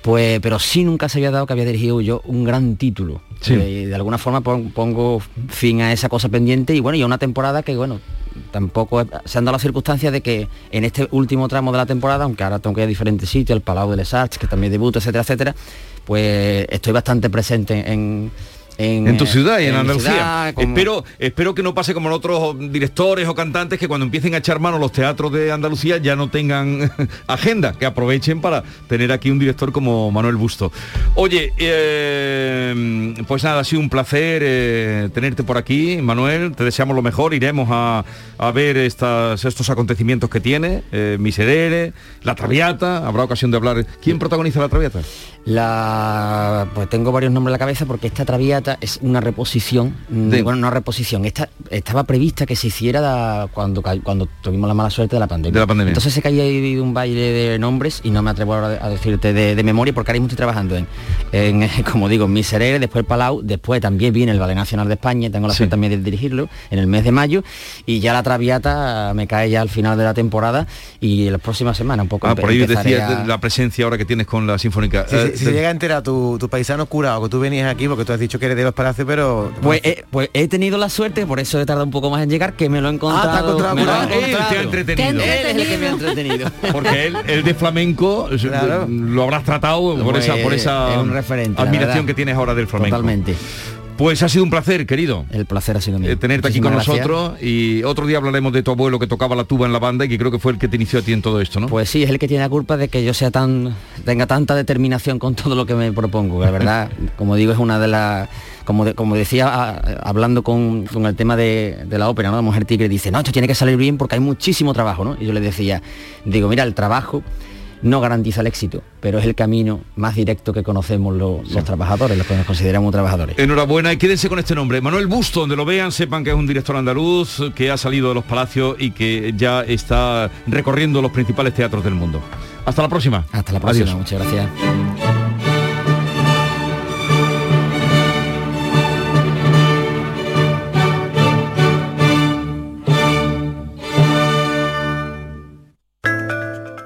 Pues, pero sí nunca se había dado que había dirigido yo un gran título. Sí. Eh, y de alguna forma pon- pongo fin a esa cosa pendiente y bueno, y a una temporada que bueno, tampoco se han dado las circunstancias de que en este último tramo de la temporada, aunque ahora tengo que ir a diferentes sitios, el Palau de Les Arts, que también debuto, etcétera, etcétera, pues estoy bastante presente en, en, En tu eh, ciudad y en, Andalucía. ciudad, como- Espero, espero que no pase como en otros directores o cantantes que cuando empiecen a echar mano los teatros de Andalucía ya no tengan agenda, que aprovechen para tener aquí un director como Manuel Busto. Oye, eh, pues nada, ha sido un placer eh, tenerte por aquí, Manuel. Te deseamos lo mejor. Iremos a, a ver estas, estos acontecimientos que tiene, eh, Miserere, La Traviata. Habrá ocasión de hablar. ¿Quién protagoniza La Traviata? La, pues tengo varios nombres en la cabeza porque esta traviata es una reposición, mm, De- bueno, no reposición, esta estaba prevista que se hiciera da- cuando, cuando tuvimos la mala suerte de la pandemia. De la pandemia. Entonces se caía ahí un baile de nombres y no me atrevo ahora a decirte de, de memoria porque ahora mismo estoy trabajando en, en, como digo, en Miserere, después el Palau, después también viene el Ballet Nacional de España, tengo la Sí. suerte también de dirigirlo en el mes de mayo y ya la traviata me cae ya al final de la temporada y en las próximas semanas un poco Ah, por ahí a- la presencia ahora que tienes con la Sinfónica. Si, Eh, si se llega a enterar tu, tu paisano curado que tú venías aquí, porque tú has dicho que eres de los palacios, pero... Pues, eh, pues he tenido la suerte, por eso he tardado un poco más en llegar, que me lo he encontrado. Ah, encontrado me lo he curado. Él te ha encontrado. entretenido. Él es el que me ha entretenido. Porque él, el de flamenco Claro. lo habrás tratado por Pues, esa, por esa es un referente, la admiración que tienes ahora del flamenco. Totalmente. Pues ha sido un placer, querido. El placer ha sido mío. eh, tenerte aquí con gracias. nosotros y otro día hablaremos de tu abuelo que tocaba la tuba en la banda y que creo que fue el que te inició a ti en todo esto, ¿no? Pues sí, es el que tiene la culpa de que yo sea tan tenga tanta determinación con todo lo que me propongo. La verdad, como digo, es una de las como, de- como decía a- hablando con, con el tema de, de la ópera, ¿no? La mujer tigre dice, no, esto tiene que salir bien porque hay muchísimo trabajo, ¿no? Y yo le decía, digo, mira, el trabajo no garantiza el éxito, pero es el camino más directo que conocemos lo- los trabajadores, los que nos consideramos trabajadores. Enhorabuena y quédense con este nombre. Manuel Busto, donde lo vean, sepan que es un director andaluz, que ha salido de los palacios y que ya está recorriendo los principales teatros del mundo. Hasta la próxima. Hasta la próxima, Adiós. muchas gracias.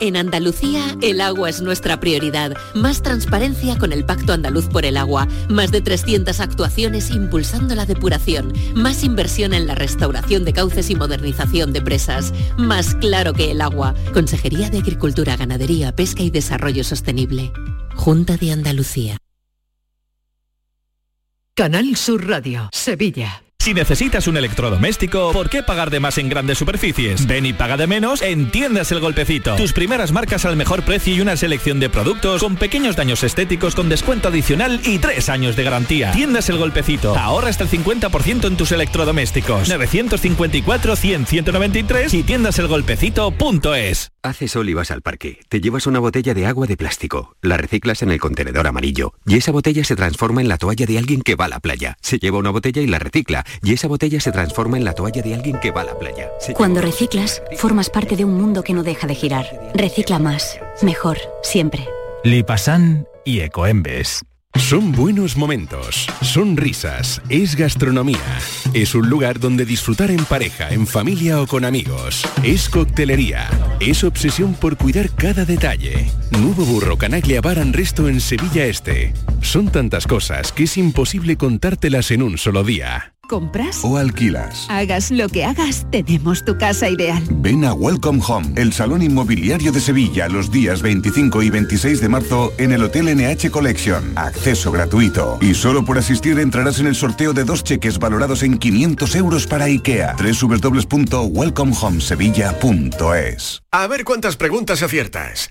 En Andalucía, el agua es nuestra prioridad. Más transparencia con el Pacto Andaluz por el Agua. Más de 300 actuaciones impulsando la depuración. Más inversión en la restauración de cauces y modernización de presas. Más claro que el agua. Consejería de Agricultura, Ganadería, Pesca y Desarrollo Sostenible. Junta de Andalucía. Canal Sur Radio, Sevilla. Si necesitas un electrodoméstico, ¿por qué pagar de más en grandes superficies? Ven y paga de menos en Tiendas El Golpecito. Tus primeras marcas al mejor precio y una selección de productos con pequeños daños estéticos con descuento adicional y tres años de garantía. Tiendas El Golpecito. Ahorra hasta el 50% en tus electrodomésticos. 954-100-193 y tiendaselgolpecito.es. Hace sol y vas al parque. Te llevas una botella de agua de plástico. La reciclas en el contenedor amarillo. Y esa botella se transforma en la toalla de alguien que va a la playa. Se lleva una botella y la recicla. Y esa botella se transforma en la toalla de alguien que va a la playa. Se Cuando reciclas, formas parte de un mundo que no deja de girar. Recicla más, mejor, siempre. Lipasan y Ecoembes. Son buenos momentos, son risas, es gastronomía. Es un lugar donde disfrutar en pareja, en familia o con amigos. Es coctelería, es obsesión por cuidar cada detalle. Nuevo Burro Canaglia Bar and Resto en Sevilla Este. Son tantas cosas que es imposible contártelas en un solo día. ¿Compras? O alquilas. Hagas lo que hagas, tenemos tu casa ideal. Ven a Welcome Home, el salón inmobiliario de Sevilla, los días 25 y 26 de marzo en el Hotel NH Collection. Acceso gratuito. Y solo por asistir entrarás en el sorteo de dos cheques valorados en 500 euros para IKEA. www.welcomehomesevilla.es A ver cuántas preguntas aciertas.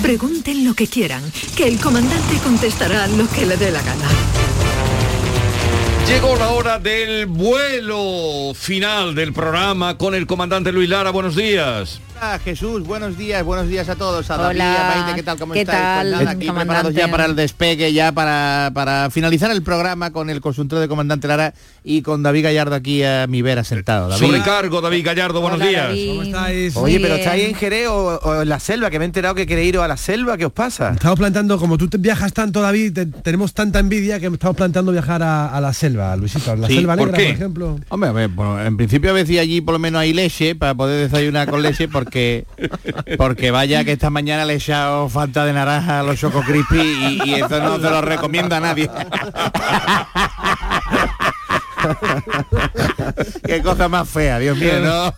Pregunten lo que quieran, que el comandante contestará lo que le dé la gana. Llegó la hora del vuelo final del programa con el comandante Luis Lara. Buenos días. Jesús, buenos días, buenos días a todos. A Hola. David, a Maite, ¿qué tal? ¿Cómo ¿Qué estáis? tal, Pues nada, aquí comandante? preparados ya para el despegue, ya para, para finalizar el programa con el consultor de comandante Lara y con David Gallardo aquí a mi vera sentado. David. Sobrecargo, David Gallardo, buenos Hola, días. David. ¿Cómo estáis? Oye, pero estáis en Jerez o, o en la selva, que me he enterado que queréis ir a la selva, ¿qué os pasa? Estamos planteando, como tú te viajas tanto, David, te- tenemos tanta envidia que estamos planteando viajar a, a la selva, Luisito, a la Sí, selva ¿por negra, qué? por ejemplo. Hombre, a ver, bueno, en principio a veces allí por lo menos hay leche para poder desayunar con leche porque porque vaya que esta mañana le he echado falta de naranja a los Choco Crispy y, y eso no se lo recomiendo a nadie. Qué cosa más fea, Dios mío, no.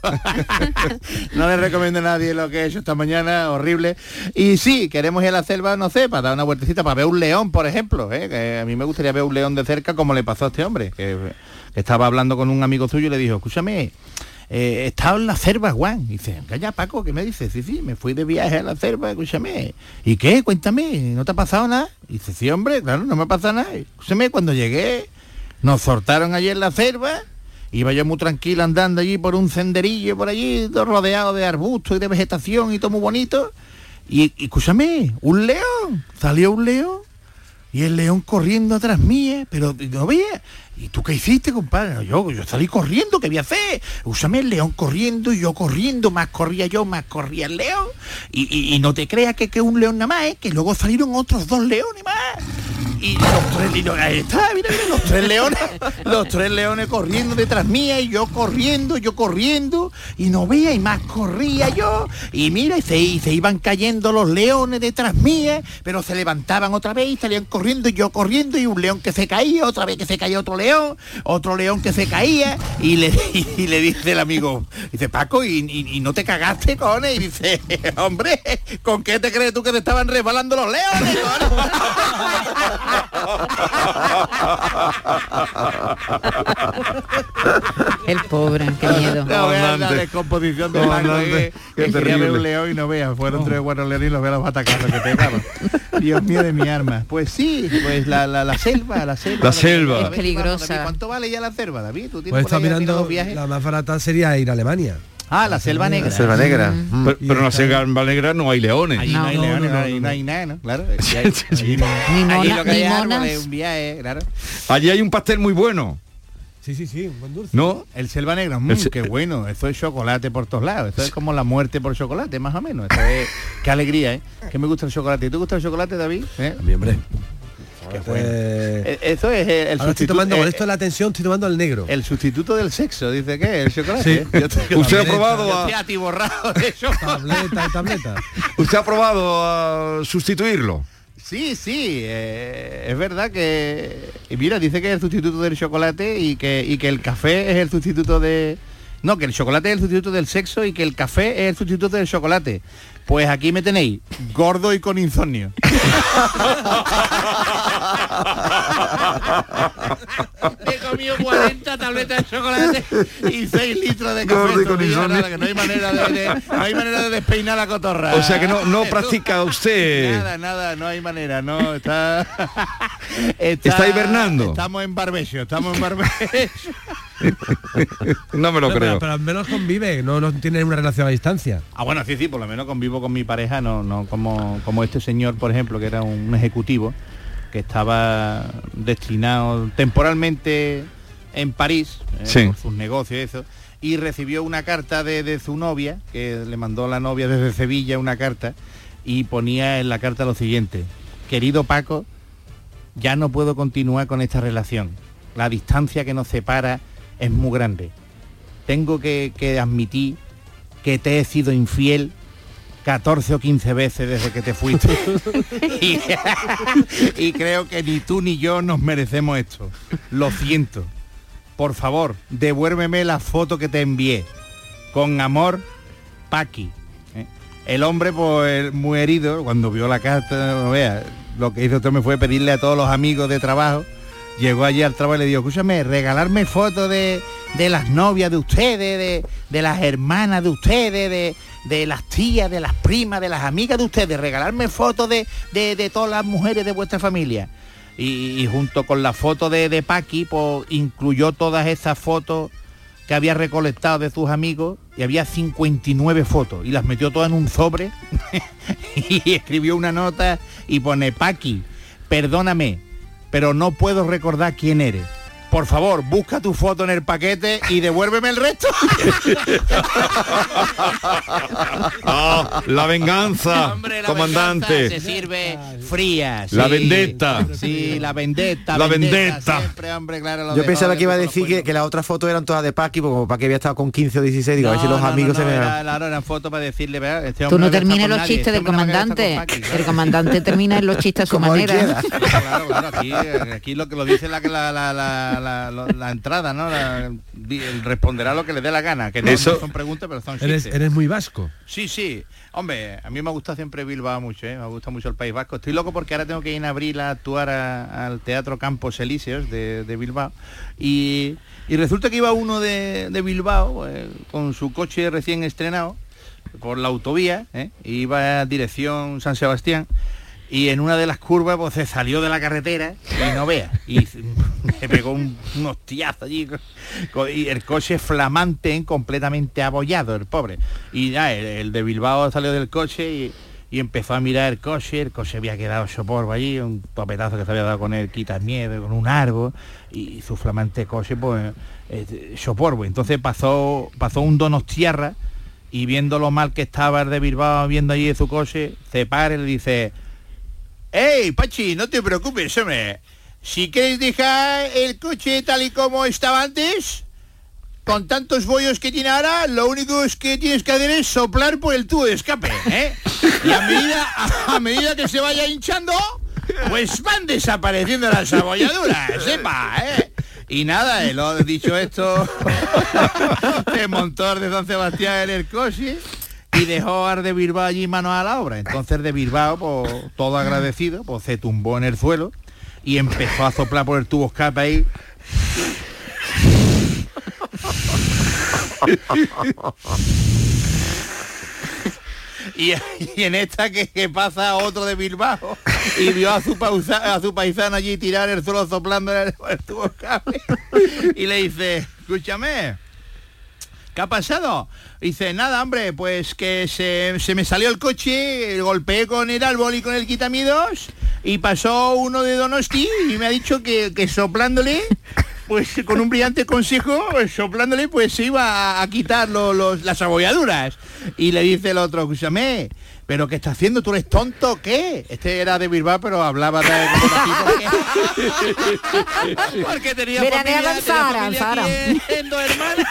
no le recomiendo a nadie lo que he hecho esta mañana, horrible. Y sí, queremos ir a la selva, no sé, para dar una vueltecita, para ver un león, por ejemplo, ¿eh? que a mí me gustaría ver un león de cerca como le pasó a este hombre, que, que estaba hablando con un amigo suyo y le dijo, escúchame, eh, he estado en la selva, Juan. Y dice, calla Paco, ¿qué me dices? Sí, sí, me fui de viaje a la selva, escúchame. ¿Y qué? Cuéntame, ¿no te ha pasado nada? Y dice, sí, hombre, claro, no me ha pasado nada. Escúchame, cuando llegué, nos soltaron allí en la selva, iba yo muy tranquilo andando allí por un senderillo por allí, todo rodeado de arbustos y de vegetación y todo muy bonito. Y, y, escúchame, un león, salió un león y el león corriendo atrás mía, pero no veía. ¿Y tú qué hiciste, compadre? No, yo, yo salí corriendo, ¿qué voy a hacer? Úsame el león corriendo y yo corriendo, más corría yo, más corría el león. Y, y- y no te creas que, que un león nada más, ¿eh? que luego salieron otros dos leones más. Y los tres, y no- ahí está, mira, mira, los tres leones, los tres leones corriendo detrás mía y yo corriendo, yo corriendo, y no veía, y más corría yo, y mira, y se, y se iban cayendo los leones detrás mía, pero se levantaban otra vez y salían corriendo, y yo corriendo, y un león que se caía, otra vez que se caía otro león, otro león que se caía, y le, y, le dice el amigo, dice, Paco, ¿y, y- y no te cagaste, cojones? Y dice, hombre, ¿con qué te crees tú que te estaban resbalando los leones? El pobre, qué miedo. No veas la descomposición de Paco, eh, qué que quería ver terrible. un león y no veas, fueron tres o cuatro leones y los veo los batacazos que pegaban. Dios mío de mi arma. Pues sí, pues la, la, la selva, la selva. La selva. Peligrosa. David, ¿Cuánto vale ya la selva, David? ¿Tú tienes Pues por mirando, la más barata sería ir a Alemania. Ah, la selva negra. La selva negra. Pero, pero en la selva negra no hay leones. Allí no, hay leones, no, hay- no hay nada, ¿no? Claro. Allí hay- allí- Ni allí mona- lo que hay ni es monas. árboles, un viaje, claro. Allí hay un pastel muy bueno. Sí, sí, sí, un buen dulce. ¿No? El selva negra, mm, El se- qué bueno, eso es chocolate por todos lados, esto es como la muerte por chocolate, más o menos. Esto es- qué alegría, ¿eh? Que me gusta el chocolate. ¿Y tú gusta el chocolate, David? ¿Eh? hombre. Qué bueno. Eh, Eso es el, el Ahora estoy sustituto. tomando, con eh, esto de la atención, estoy tomando el negro. el sustituto del sexo, dice que el chocolate. Sí. Yo estoy- ¿Usted ha yo probado estoy a- atiborrado de eso. Tableta y tableta. ¿Usted ha probado a sustituirlo? Sí, sí, eh, es verdad que... y mira, dice que es el sustituto del chocolate y que, y que el café es el sustituto de... No, que el chocolate es el sustituto del sexo y que el café es el sustituto del chocolate. Pues aquí me tenéis, gordo y con insomnio. He comido 40 tabletas de chocolate y 6 litros de café. Gordo y con estos días, insomnio. nada, que no hay manera de, de- no hay manera de despeinar la cotorra. O sea que no, no practica usted. Nada, nada, no hay manera, no, está... Está hibernando. Estamos en barbecho, estamos en barbecho. No me lo No, creo. Pero, pero al menos convive, no, no tiene una relación a distancia. Ah, bueno, sí, sí, por lo menos convivo con mi pareja, no, no como, como este señor, por ejemplo, que era un ejecutivo, que estaba destinado temporalmente en París, eh, Sí. por sus negocios y eso, y recibió una carta de, de su novia, que le mandó la novia desde Sevilla una carta, y ponía en la carta lo siguiente, querido Paco, ya no puedo continuar con esta relación. La distancia que nos separa es muy grande. Tengo que, que admitir que te he sido infiel 14 o 15 veces desde que te fuiste. y, y creo que ni tú ni yo nos merecemos esto. Lo siento. Por favor, devuélveme la foto que te envié. Con amor, Paqui. ¿eh? El hombre, pues, muy herido, cuando vio la carta, no vea, lo que hizo me fue pedirle a todos los amigos de trabajo. Llegó allí al trabajo y le dijo, escúchame, regalarme fotos de, de las novias de ustedes, de, de las hermanas de ustedes, de, de las tías, de las primas, de las amigas de ustedes, regalarme fotos de, de, todas las mujeres de vuestra familia. Y, y junto con la foto de Paqui, pues incluyó todas esas fotos que había recolectado de sus amigos y había 59 fotos y las metió todas en un sobre y escribió una nota y pone Paqui, perdóname, pero no puedo recordar quién eres. Por favor, busca tu foto en el paquete y devuélveme el resto. Ah, la venganza, Hombre, la comandante. venganza se sirve fría. La vendetta. Sí, la vendetta. La vendetta. Siempre, hombre, claro, lo Yo de- pensaba que iba a de- decir que, que las otras fotos eran todas de Paqui, porque como Paqui había estado con 15 o 16, digo, a ver si los no, amigos no, se me... era- Claro, eran fotos para decirle, "Vea, este Tú no termines los nadie, chistes este del comandante. con Paqui, claro. El comandante termina en los chistes a su Como él manera. Claro, claro, aquí, aquí lo que lo dice la, la, la, la, la- la- la entrada, ¿no? Responderá lo que le dé la gana, que no, Eso- no son preguntas, pero son Eres, eres muy vasco. Sí, sí. Hombre, a mí me gusta siempre Bilbao mucho, ¿eh? me gusta mucho el País Vasco. Estoy loco porque ahora tengo que ir en abril a actuar a- al Teatro Campos Elíseos de, de Bilbao. Y, y resulta que iba uno de, de Bilbao eh, con su coche recién estrenado por la autovía, ¿eh? iba a dirección San Sebastián. Y en una de las curvas pues se salió de la carretera y no vea. Y me pegó un, un hostiazo allí. Y el coche flamante, completamente abollado, el pobre. Y ya, el, de Bilbao salió del coche y, empezó a mirar el coche. El coche había quedado soporbo allí, un topetazo que se había dado con el quitasnieve, con un árbol. Y su flamante coche, pues, soporbo. Entonces pasó, pasó un donostiarra y viendo lo mal que estaba el de Bilbao, viendo allí su coche, se para y le dice... ¡Ey, Pachi, no te preocupes, hombre! Si quieres dejar el coche tal y como estaba antes, con tantos bollos que tiene ahora, lo único es que tienes que hacer es soplar por el tubo de escape, ¿eh? Y a medida, a, que se vaya hinchando, pues van desapareciendo las abolladuras, sepa, ¿eh? Y nada, eh, lo dicho esto, se montó de San Sebastián en el coche y dejó al de Bilbao allí mano a la obra. Entonces de Bilbao, pues, todo agradecido, pues se tumbó en el suelo y empezó a soplar por el tubo escape ahí. Y, en esta que, pasa otro de Bilbao y vio a su, pausa- paisano allí tirar el suelo soplando el, tubo escape y le dice, escúchame, ¿Qué ha pasado? Dice, nada, hombre, pues que se, se me salió el coche, golpeé con el árbol y con el quitamidos y pasó uno de Donosti y me ha dicho que, que soplándole pues con un brillante consejo, soplándole, pues se iba a, quitar lo- los- las abolladuras. Y le dice el otro, escúchame, ¿pero qué está haciendo? ¿Tú eres tonto o qué? Este era de Bilbao, pero hablaba de... Porque tenía en familia, tenía Zara, en familia Zara. aquí en Dos Hermanas.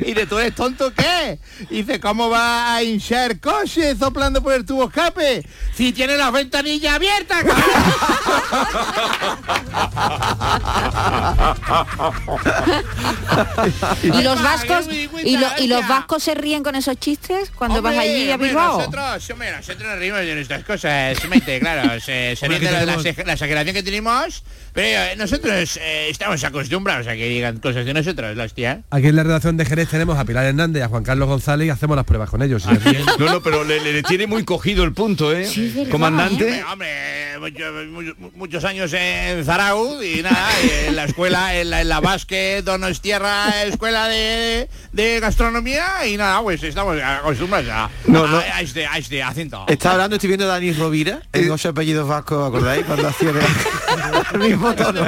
y de tú eres tonto qué? Y dice, ¿cómo va a hinchar coche soplando por el tubo escape? Si tiene las ventanillas abiertas, y los vascos y, lo- y los vascos se ríen con esos chistes cuando vas allí a Hombre, Bilbao. Nosotros, hombre, nosotros nos reímos de nuestras cosas, mente, claro, se, se Hombre, la, la, exageración que tenemos, pero eh, nosotros eh, estamos acostumbrados a que digan cosas de nosotros, la hostia. Aquí en la redacción de Jerez tenemos a Pilar Hernández y a Juan Carlos González y hacemos las pruebas con ellos. Y No, no, pero le, le- le tiene muy cogido el punto, ¿eh? Comandante. Hombre, hombre, mucho- mu- muchos años en Zaraud y nada, y en la escuela, en la, en la Basque, Donostierra, escuela de, de gastronomía y nada, pues estamos acostumbrados a, No, no. a este, a este acento. Está hablando, estoy viendo a Dani Rovira en ocho apellidos vascos, ¿acordáis? Cuando hacía el mismo tono.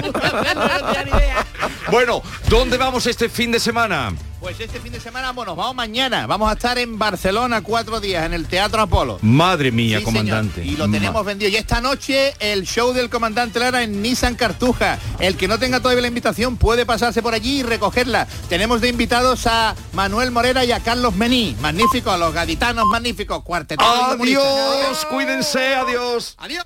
Bueno, ¿dónde vamos este fin de semana? Pues este fin de semana, bueno, vamos mañana. Vamos a estar en Barcelona cuatro días en el Teatro Apolo. Madre mía, Sí, comandante. señor. Y lo tenemos vendido. Y esta noche el show del comandante Lara en Nissan Cartuja. El que no tenga todavía la invitación puede pasarse por allí y recogerla. Tenemos de invitados a Manuel Morera y a Carlos Mení. Magníficos, los gaditanos magníficos. Cuarteto. Adiós, cuídense, adiós. Adiós.